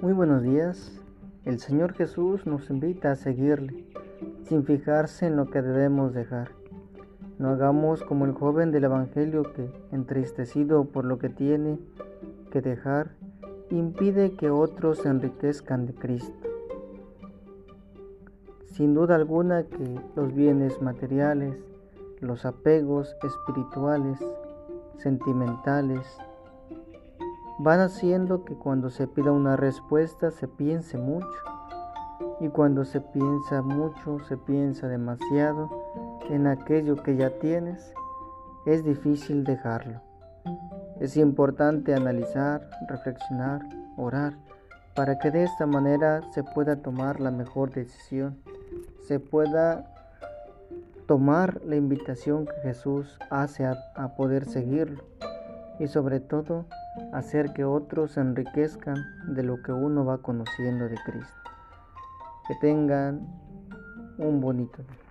Muy buenos días. El Señor Jesús nos invita a seguirle, sin fijarse en lo que debemos dejar. No hagamos como el joven del Evangelio que, entristecido por lo que tiene que dejar, impide que otros se enriquezcan de Cristo. Sin duda alguna que los bienes materiales, los apegos espirituales, sentimentales, van haciendo que cuando se pida una respuesta se piense mucho. Y cuando se piensa mucho, se piensa demasiado en aquello que ya tienes, es difícil dejarlo. Es importante analizar, reflexionar, orar, para que de esta manera se pueda tomar la mejor decisión, se pueda tomar la invitación que Jesús hace a, a poder seguirlo y sobre todo hacer que otros se enriquezcan de lo que uno va conociendo de Cristo. Que tengan un bonito día.